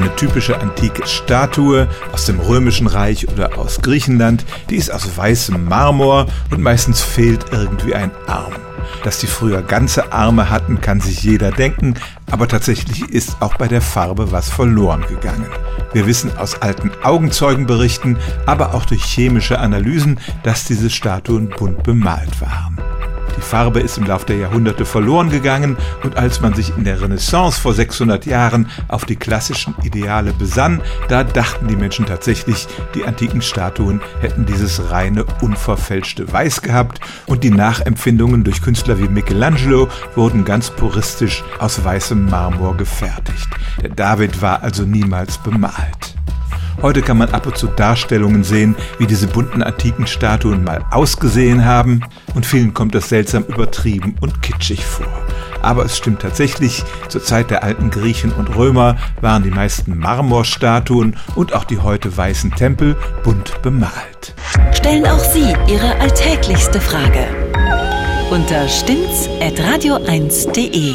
eine typische antike Statue aus dem Römischen Reich oder aus Griechenland. Die ist aus weißem Marmor und meistens fehlt irgendwie ein Arm. Dass die früher ganze Arme hatten, kann sich jeder denken, aber tatsächlich ist auch bei der Farbe was verloren gegangen. Wir wissen aus alten Augenzeugenberichten, aber auch durch chemische Analysen, dass diese Statuen bunt bemalt waren. Farbe ist im Laufe der Jahrhunderte verloren gegangen und als man sich in der Renaissance vor 600 Jahren auf die klassischen Ideale besann, da dachten die Menschen tatsächlich, die antiken Statuen hätten dieses reine, unverfälschte Weiß gehabt und die Nachempfindungen durch Künstler wie Michelangelo wurden ganz puristisch aus weißem Marmor gefertigt. Der David war also niemals bemalt. Heute kann man ab und zu Darstellungen sehen, wie diese bunten antiken Statuen mal ausgesehen haben und vielen kommt das seltsam übertrieben und kitschig vor. Aber es stimmt tatsächlich, zur Zeit der alten Griechen und Römer waren die meisten Marmorstatuen und auch die heute weißen Tempel bunt bemalt. Stellen auch Sie Ihre alltäglichste Frage unter stimmtz.radio1.de.